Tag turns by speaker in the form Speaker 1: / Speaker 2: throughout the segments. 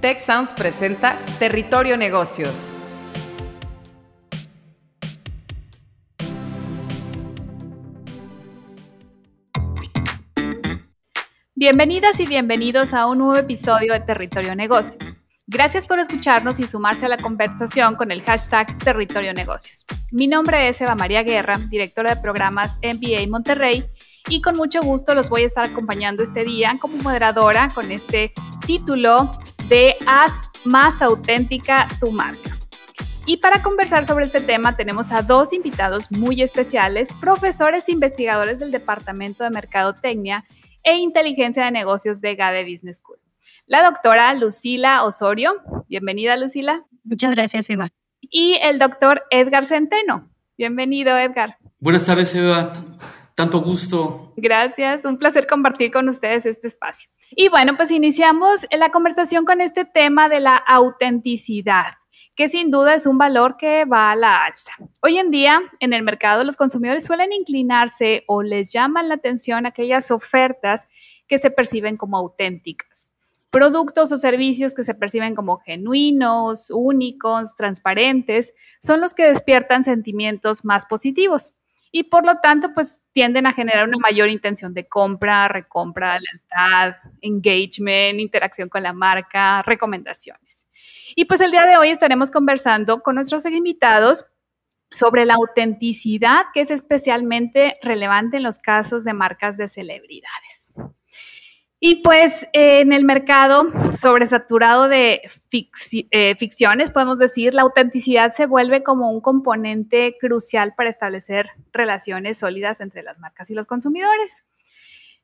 Speaker 1: Tech presenta Territorio Negocios.
Speaker 2: Bienvenidas y bienvenidos a un nuevo episodio de Territorio Negocios. Gracias por escucharnos y sumarse a la conversación con el hashtag Territorio Negocios. Mi nombre es Eva María Guerra, directora de programas MBA Monterrey, y con mucho gusto los voy a estar acompañando este día como moderadora con este título de Haz más auténtica tu marca. Y para conversar sobre este tema tenemos a dos invitados muy especiales, profesores e investigadores del Departamento de Mercadotecnia e Inteligencia de Negocios de GADE Business School. La doctora Lucila Osorio. Bienvenida, Lucila.
Speaker 3: Muchas gracias, Eva.
Speaker 2: Y el doctor Edgar Centeno. Bienvenido, Edgar.
Speaker 4: Buenas tardes, Eva. Tanto gusto.
Speaker 2: Gracias, un placer compartir con ustedes este espacio. Y bueno, pues iniciamos la conversación con este tema de la autenticidad que sin duda es un valor que va a la alza. Hoy en día, en el mercado, los consumidores suelen inclinarse o les llaman la atención aquellas ofertas que se perciben como auténticas. Productos o servicios que se perciben como genuinos, únicos, transparentes, son los que despiertan sentimientos más positivos y por lo tanto, pues tienden a generar una mayor intención de compra, recompra, lealtad, engagement, interacción con la marca, recomendaciones. Y pues el día de hoy estaremos conversando con nuestros invitados sobre la autenticidad que es especialmente relevante en los casos de marcas de celebridades. Y pues en el mercado sobresaturado de eh, ficciones, podemos decir, la autenticidad se vuelve como un componente crucial para establecer relaciones sólidas entre las marcas y los consumidores.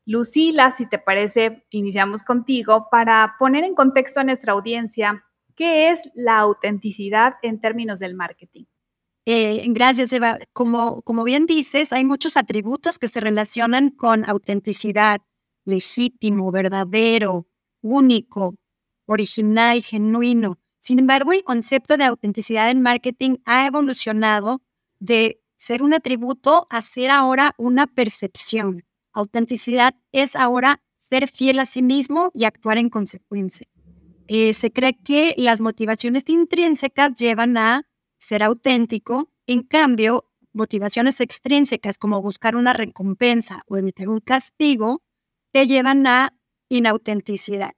Speaker 2: Lucila, si te parece, iniciamos contigo para poner en contexto a nuestra audiencia ¿Qué es la autenticidad en términos del marketing?
Speaker 3: Eh, gracias, Eva. Como, como bien dices, hay muchos atributos que se relacionan con autenticidad, legítimo, verdadero, único, original, genuino. Sin embargo, el concepto de autenticidad en marketing ha evolucionado de ser un atributo a ser ahora una percepción. Autenticidad es ahora ser fiel a sí mismo y actuar en consecuencia. Eh, se cree que las motivaciones intrínsecas llevan a ser auténtico, en cambio, motivaciones extrínsecas como buscar una recompensa o evitar un castigo, te llevan a inautenticidad.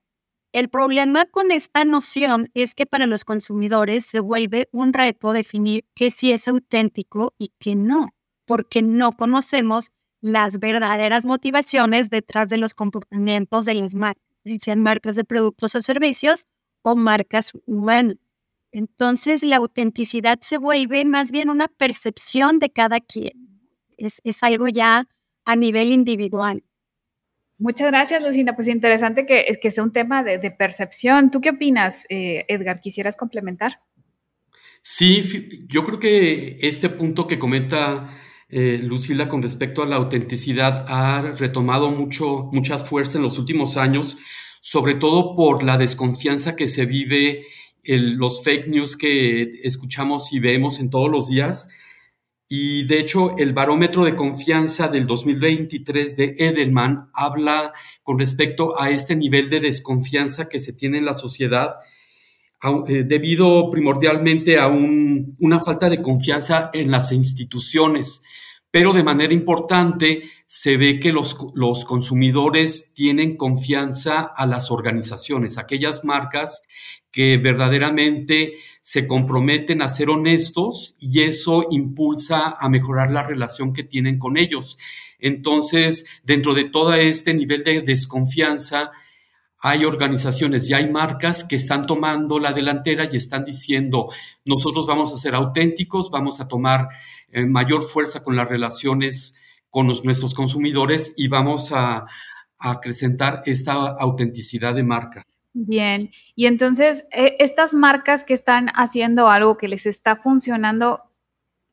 Speaker 3: El problema con esta noción es que para los consumidores se vuelve un reto definir qué sí es auténtico y qué no, porque no conocemos las verdaderas motivaciones detrás de los comportamientos de las marcas sean marcas de productos o servicios o marcas humanas. Entonces, la autenticidad se vuelve más bien una percepción de cada quien. Es, algo ya a nivel individual.
Speaker 2: Muchas gracias, Lucina. Pues interesante que, que sea un tema de, percepción. ¿Tú qué opinas, eh, Edgar? ¿Quisieras complementar?
Speaker 4: Sí, yo creo que este punto que comenta eh, Lucila con respecto a la autenticidad ha retomado mucho, mucha fuerza en los últimos años, sobre todo por la desconfianza que se vive, en los fake news que escuchamos y vemos en todos los días. Y de hecho, el barómetro de confianza del 2023 de Edelman habla con respecto a este nivel de desconfianza que se tiene en la sociedad eh, debido primordialmente a una falta de confianza en las instituciones. Pero de manera importante se ve que los, los, consumidores tienen confianza a las organizaciones, aquellas marcas que verdaderamente se comprometen a ser honestos y eso impulsa a mejorar la relación que tienen con ellos. Entonces, dentro de todo este nivel de desconfianza, hay organizaciones y hay marcas que están tomando la delantera y están diciendo, nosotros vamos a ser auténticos, vamos a tomar eh, mayor fuerza con las relaciones con nuestros consumidores y vamos a, acrecentar esta autenticidad de marca.
Speaker 2: Bien, y entonces eh, estas marcas que están haciendo algo que les está funcionando,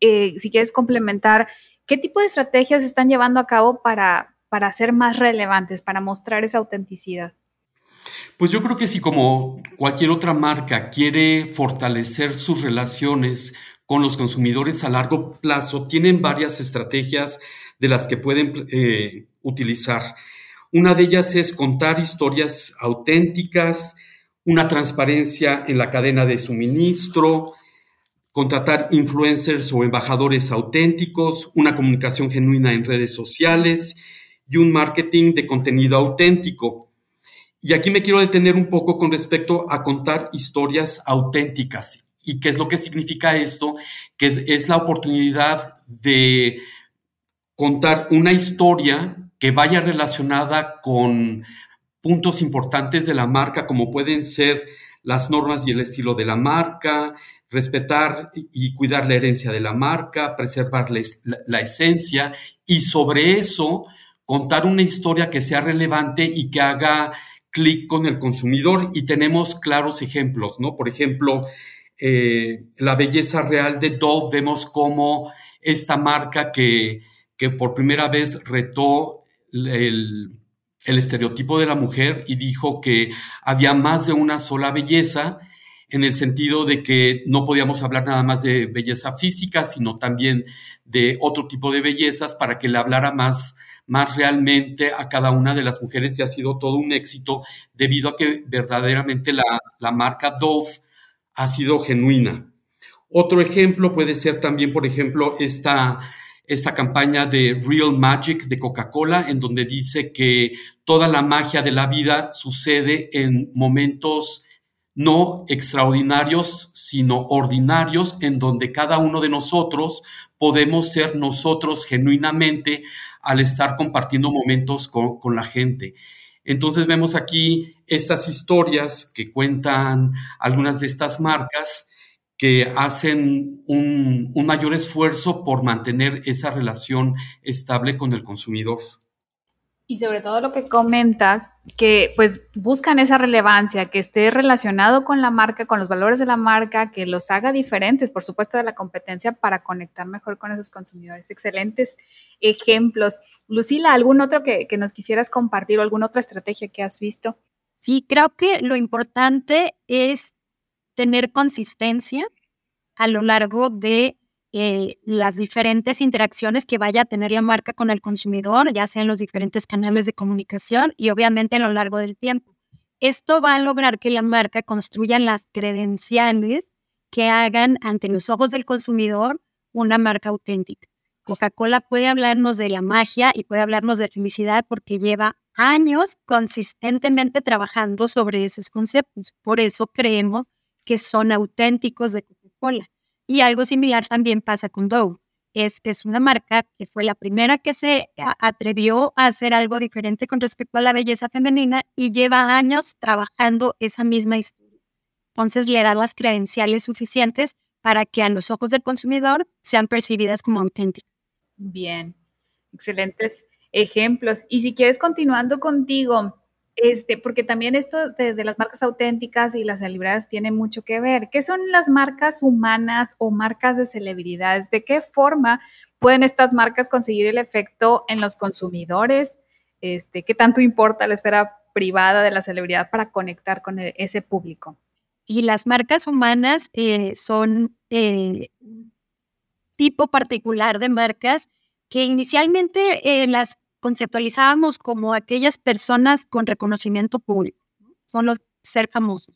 Speaker 2: eh, si quieres complementar, ¿qué tipo de estrategias están llevando a cabo para, para ser más relevantes, para mostrar esa autenticidad?
Speaker 4: Pues yo creo que si como cualquier otra marca quiere fortalecer sus relaciones con los consumidores a largo plazo, tienen varias estrategias de las que pueden eh, utilizar. Una de ellas es contar historias auténticas, una transparencia en la cadena de suministro, contratar influencers o embajadores auténticos, una comunicación genuina en redes sociales y un marketing de contenido auténtico. Y aquí me quiero detener un poco con respecto a contar historias auténticas. ¿Y qué es lo que significa esto? Que es la oportunidad de contar una historia que vaya relacionada con puntos importantes de la marca, como pueden ser las normas y el estilo de la marca, respetar y cuidar la herencia de la marca, preservar la, esencia y sobre eso contar una historia que sea relevante y que haga clic con el consumidor. Y tenemos claros ejemplos, ¿no? Por ejemplo, eh, la belleza real de Dove, vemos cómo esta marca que, que por primera vez retó el, el estereotipo de la mujer y dijo que había más de una sola belleza en el sentido de que no podíamos hablar nada más de belleza física, sino también de otro tipo de bellezas para que le hablara más, más realmente a cada una de las mujeres y ha sido todo un éxito debido a que verdaderamente la, la marca Dove ha sido genuina. Otro ejemplo puede ser también, por ejemplo, esta esta campaña de Real Magic de Coca-Cola, en donde dice que toda la magia de la vida sucede en momentos no extraordinarios, sino ordinarios, en donde cada uno de nosotros podemos ser nosotros genuinamente al estar compartiendo momentos con, con la gente. Entonces vemos aquí estas historias que cuentan algunas de estas marcas que hacen un, mayor esfuerzo por mantener esa relación estable con el consumidor.
Speaker 2: Y sobre todo lo que comentas, que pues buscan esa relevancia, que esté relacionado con la marca, con los valores de la marca, que los haga diferentes, por supuesto, de la competencia para conectar mejor con esos consumidores. Excelentes ejemplos. Lucila, ¿algún otro que, que nos quisieras compartir o alguna otra estrategia que has visto?
Speaker 3: Sí, creo que lo importante es tener consistencia a lo largo de eh, las diferentes interacciones que vaya a tener la marca con el consumidor, ya sea en los diferentes canales de comunicación y obviamente a lo largo del tiempo. Esto va a lograr que la marca construya las credenciales que hagan ante los ojos del consumidor una marca auténtica. Coca-Cola puede hablarnos de la magia y puede hablarnos de felicidad porque lleva años consistentemente trabajando sobre esos conceptos. Por eso creemos que son auténticos de Coca-Cola. Y algo similar también pasa con Dove. Es, es una marca que fue la primera que se atrevió a hacer algo diferente con respecto a la belleza femenina y lleva años trabajando esa misma historia. Entonces le da las credenciales suficientes para que a los ojos del consumidor sean percibidas como auténticas.
Speaker 2: Bien, excelentes ejemplos. Y si quieres, continuando contigo, este, porque también esto de, las marcas auténticas y las celebridades tiene mucho que ver. ¿Qué son las marcas humanas o marcas de celebridades? ¿De qué forma pueden estas marcas conseguir el efecto en los consumidores? Este, ¿Qué tanto importa la esfera privada de la celebridad para conectar con e, ese público?
Speaker 3: Y las marcas humanas eh, son eh, tipo particular de marcas que inicialmente eh, las conceptualizábamos como aquellas personas con reconocimiento público, son los ser famosos.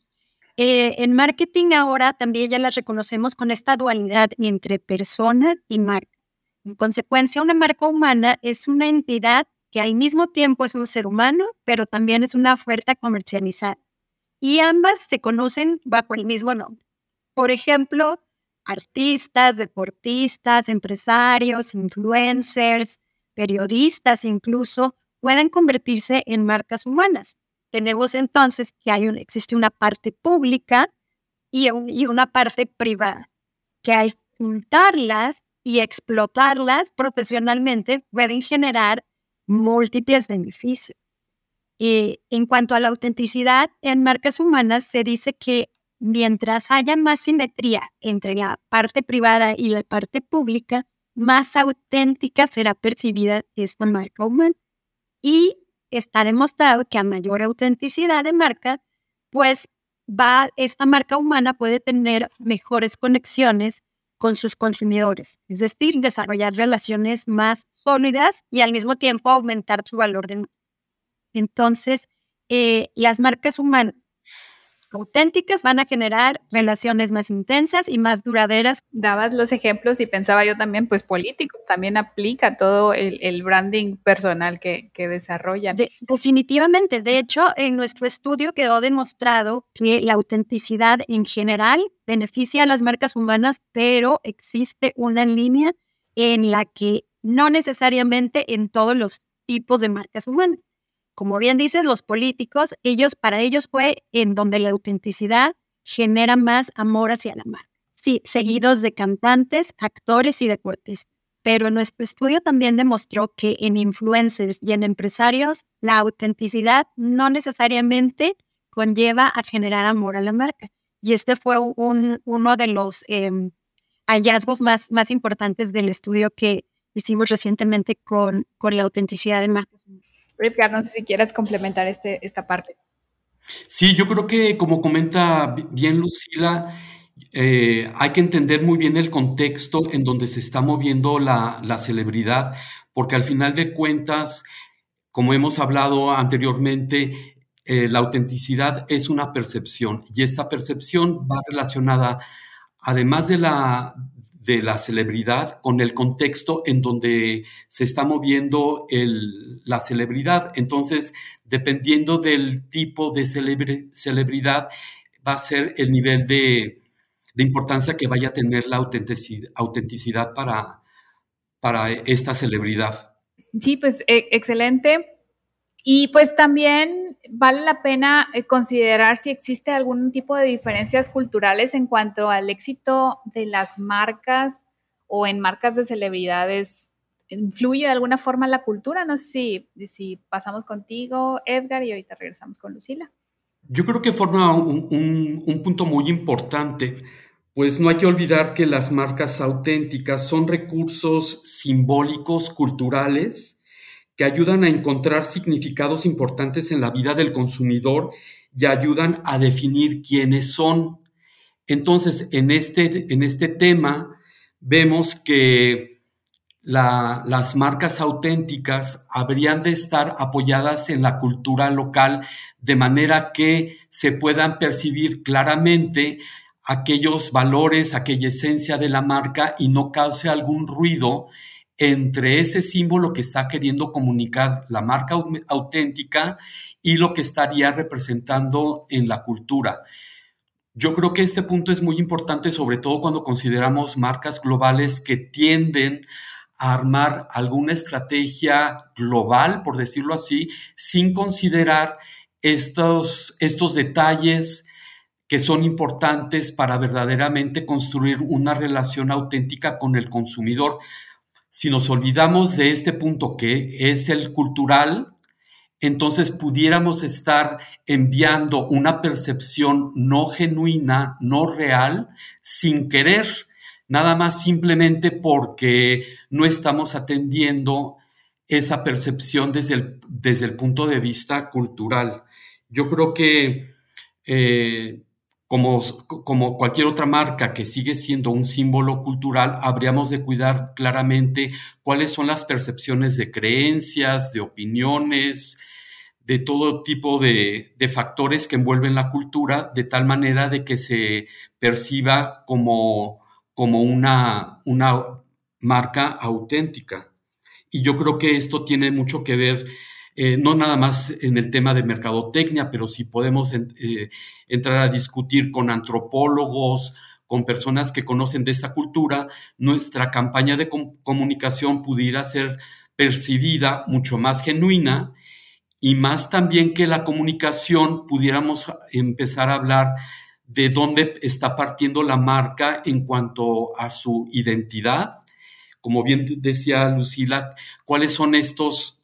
Speaker 3: Eh, en marketing ahora también ya las reconocemos con esta dualidad entre persona y marca. En consecuencia, una marca humana es una entidad que al mismo tiempo es un ser humano, pero también es una oferta comercializada. Y ambas se conocen bajo el mismo nombre. Por ejemplo, artistas, deportistas, empresarios, influencers, periodistas incluso, pueden convertirse en marcas humanas. Tenemos entonces que hay existe una parte pública y, y una parte privada, que al juntarlas y explotarlas profesionalmente pueden generar múltiples beneficios. Y en cuanto a la autenticidad en marcas humanas, se dice que mientras haya más simetría entre la parte privada y la parte pública, más auténtica será percibida esta marca humana. Y está demostrado que a mayor autenticidad de marca, pues va, esta marca humana puede tener mejores conexiones con sus consumidores, es decir, desarrollar relaciones más sólidas y al mismo tiempo aumentar su valor de Entonces, eh, las marcas humanas auténticas van a generar relaciones más intensas y más duraderas.
Speaker 2: Dabas los ejemplos y pensaba yo también, pues políticos, también aplica todo el, branding personal que, que desarrollan.
Speaker 3: definitivamente, de hecho, en nuestro estudio quedó demostrado que la autenticidad en general beneficia a las marcas humanas, pero existe una línea en la que no necesariamente en todos los tipos de marcas humanas como bien dices, los políticos, ellos, para ellos fue en donde la autenticidad genera más amor hacia la marca. Sí, seguidos de cantantes, actores y deportes. Pero nuestro estudio también demostró que en influencers y en empresarios, la autenticidad no necesariamente conlleva a generar amor a la marca. Y este fue un, uno de los em, hallazgos más, más importantes del estudio que hicimos recientemente con, con la autenticidad de marcas.
Speaker 2: Edgar, no sé si quieras complementar este, esta parte.
Speaker 4: Sí, yo creo que como comenta bien Lucila, eh, hay que entender muy bien el contexto en donde se está moviendo la, celebridad, porque al final de cuentas, como hemos hablado anteriormente, eh, la autenticidad es una percepción y esta percepción va relacionada, además de la, de la celebridad con el contexto en donde se está moviendo la celebridad. Entonces, dependiendo del tipo de celebridad, va a ser el nivel de, importancia que vaya a tener la autenticidad, para, para esta celebridad.
Speaker 2: Sí, pues e, excelente. Y pues también vale la pena eh, considerar si existe algún tipo de diferencias culturales en cuanto al éxito de las marcas o en marcas de celebridades. ¿Influye de alguna forma la cultura? No sé si, si pasamos contigo, Edgar, y ahorita regresamos con Lucila.
Speaker 4: Yo creo que forma un, un punto muy importante, pues no hay que olvidar que las marcas auténticas son recursos simbólicos, culturales, que ayudan a encontrar significados importantes en la vida del consumidor y ayudan a definir quiénes son. Entonces, en este, en este tema, vemos que las marcas auténticas habrían de estar apoyadas en la cultura local de manera que se puedan percibir claramente aquellos valores, aquella esencia de la marca y no cause algún ruido entre ese símbolo que está queriendo comunicar la marca auténtica y lo que estaría representando en la cultura. Yo creo que este punto es muy importante, sobre todo cuando consideramos marcas globales que tienden a armar alguna estrategia global, por decirlo así, sin considerar estos, estos detalles que son importantes para verdaderamente construir una relación auténtica con el consumidor si nos olvidamos de este punto que es el cultural, entonces pudiéramos estar enviando una percepción no genuina, no real, sin querer, nada más simplemente porque no estamos atendiendo esa percepción desde el, desde el punto de vista cultural. Yo creo que eh, como, como cualquier otra marca que sigue siendo un símbolo cultural, habríamos de cuidar claramente cuáles son las percepciones de creencias, de opiniones, de todo tipo de, factores que envuelven la cultura, de tal manera de que se perciba como, como una, una marca auténtica. Y yo creo que esto tiene mucho que ver eh, no nada más en el tema de mercadotecnia, pero si podemos eh, entrar a discutir con antropólogos, con personas que conocen de esta cultura, nuestra campaña de comunicación pudiera ser percibida mucho más genuina y más también que la comunicación pudiéramos empezar a hablar de dónde está partiendo la marca en cuanto a su identidad. Como bien decía Lucila, cuáles son estos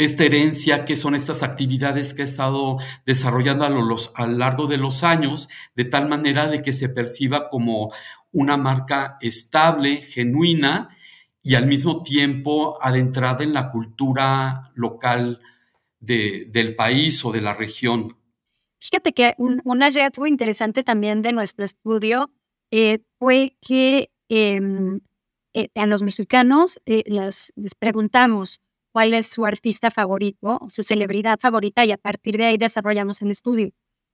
Speaker 4: esta herencia, que son estas actividades que ha estado desarrollando a lo, largo de los años, de tal manera de que se perciba como una marca estable, genuina y al mismo tiempo adentrada en la cultura local del país o de la región.
Speaker 3: Fíjate que un, hallazgo interesante también de nuestro estudio eh, fue que em, eh, a los mexicanos eh, les preguntamos, cuál es su artista favorito, su celebridad favorita y a partir de ahí desarrollamos el estudio.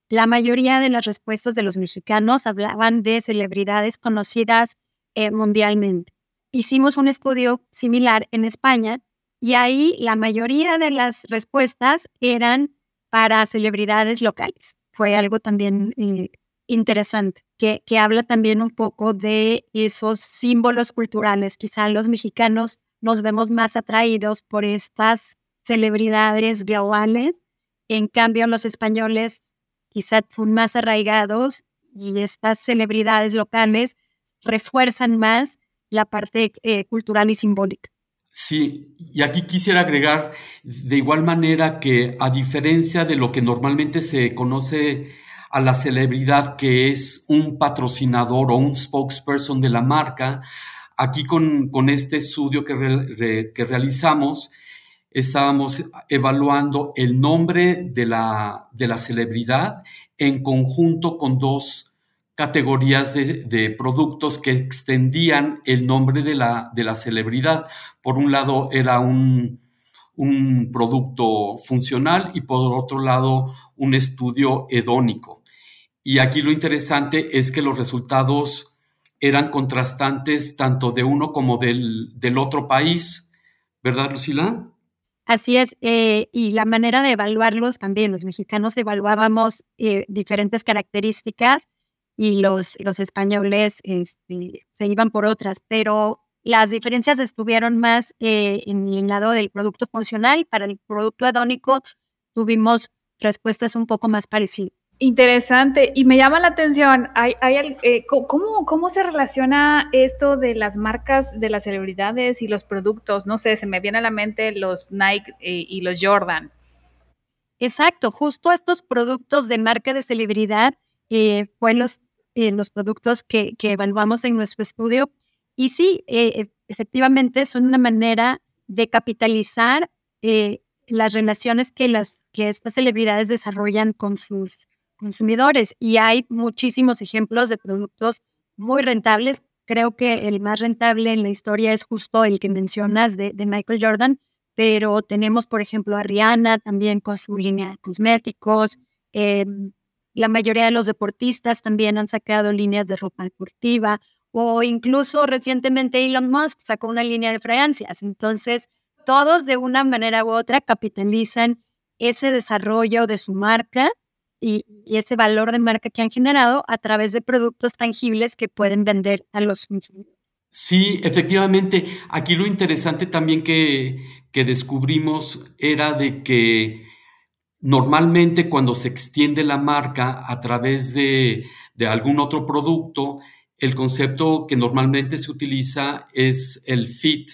Speaker 3: la mayoría de las respuestas de los mexicanos hablaban de celebridades conocidas eh, mundialmente. Hicimos un estudio similar en España y ahí la mayoría de las respuestas eran para celebridades locales. Fue algo también eh, interesante, que, que habla también un poco de esos símbolos culturales. Quizá los mexicanos nos vemos más atraídos por estas celebridades globales. En cambio, los españoles quizás son más arraigados y estas celebridades locales refuerzan más la parte eh, cultural y simbólica.
Speaker 4: Sí, y aquí quisiera agregar de igual manera que a diferencia de lo que normalmente se conoce a la celebridad que es un patrocinador o un spokesperson de la marca, aquí con, con este estudio que, que realizamos, estábamos evaluando el nombre de la, de la celebridad en conjunto con dos categorías de, productos que extendían el nombre de la, de la celebridad. Por un lado era un, un producto funcional y por otro lado un estudio hedónico. Y aquí lo interesante es que los resultados eran contrastantes tanto de uno como del, del otro país, ¿verdad, Lucila?
Speaker 3: Así es, eh, y la manera de evaluarlos también, los mexicanos evaluábamos eh, diferentes características y los, los españoles este, se iban por otras, pero las diferencias estuvieron más eh, en el lado del producto funcional. Para el producto adónico tuvimos respuestas un poco más parecidas.
Speaker 2: Interesante. Y me llama la atención, hay, hay, eh, ¿cómo, ¿cómo se relaciona esto de las marcas de las celebridades y los productos? No sé, se me viene a la mente los Nike eh, y los Jordan.
Speaker 3: Exacto, justo estos productos de marca de celebridad eh, los, eh, los productos que, que, evaluamos en nuestro estudio. Y sí, efectivamente son una manera de capitalizar las relaciones que, las, que estas celebridades desarrollan con sus consumidores. Y hay muchísimos ejemplos de productos muy rentables. Creo que el más rentable en la historia es justo el que mencionas de, Michael Jordan, pero tenemos, por ejemplo, a Rihanna también con su línea de cosméticos. Em, la mayoría de los deportistas también han sacado líneas de ropa deportiva o incluso recientemente Elon Musk sacó una línea de fragancias. Entonces, todos de una manera u otra capitalizan ese desarrollo de su marca y, ese valor de marca que han generado a través de productos tangibles que pueden vender a los consumidores.
Speaker 4: Sí, efectivamente. Aquí lo interesante también que, que descubrimos era de que normalmente cuando se extiende la marca a través de, de algún otro producto, el concepto que normalmente se utiliza es el fit,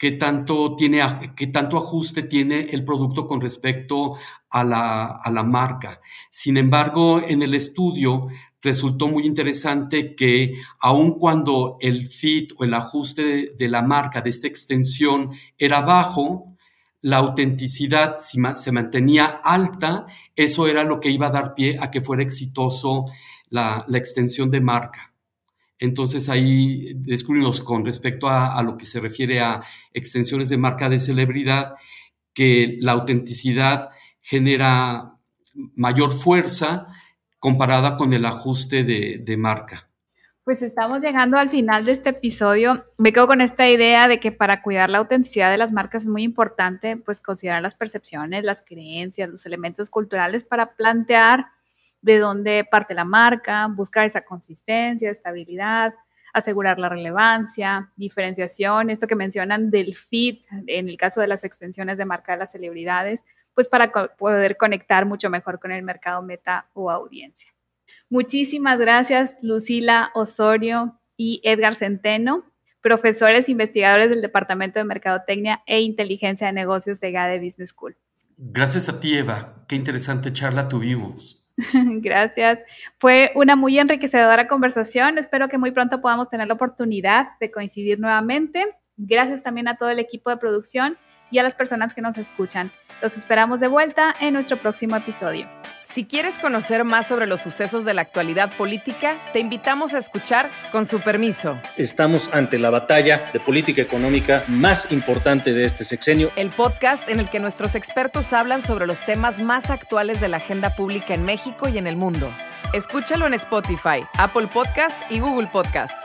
Speaker 4: qué tanto, tiene, qué tanto ajuste tiene el producto con respecto a la, a la marca. Sin embargo, en el estudio resultó muy interesante que aun cuando el fit o el ajuste de, la marca de esta extensión era bajo, la autenticidad se mantenía alta, eso era lo que iba a dar pie a que fuera exitoso la, la extensión de marca. Entonces ahí descubrimos con respecto a, lo que se refiere a extensiones de marca de celebridad, que la autenticidad genera mayor fuerza comparada con el ajuste de, marca.
Speaker 2: Pues estamos llegando al final de este episodio. Me quedo con esta idea de que para cuidar la autenticidad de las marcas es muy importante pues considerar las percepciones, las creencias, los elementos culturales para plantear de dónde parte la marca, buscar esa consistencia, estabilidad, asegurar la relevancia, diferenciación, esto que mencionan del fit, en el caso de las extensiones de marca de las celebridades, pues para poder conectar mucho mejor con el mercado meta o audiencia. Muchísimas gracias, Lucila Osorio y Edgar Centeno, profesores investigadores del Departamento de Mercadotecnia e Inteligencia de Negocios de GADE Business School.
Speaker 4: Gracias a ti, Eva. Qué interesante charla tuvimos.
Speaker 2: Gracias. Fue una muy enriquecedora conversación. Espero que muy pronto podamos tener la oportunidad de coincidir nuevamente. Gracias también a todo el equipo de producción y a las personas que nos escuchan. Los esperamos de vuelta en nuestro próximo episodio.
Speaker 1: Si quieres conocer más sobre los sucesos de la actualidad política, te invitamos a escuchar Con su permiso.
Speaker 5: Estamos ante la batalla de política económica más importante de este sexenio.
Speaker 1: El podcast en el que nuestros expertos hablan sobre los temas más actuales de la agenda pública en México y en el mundo. Escúchalo en Spotify, Apple Podcast y Google Podcasts.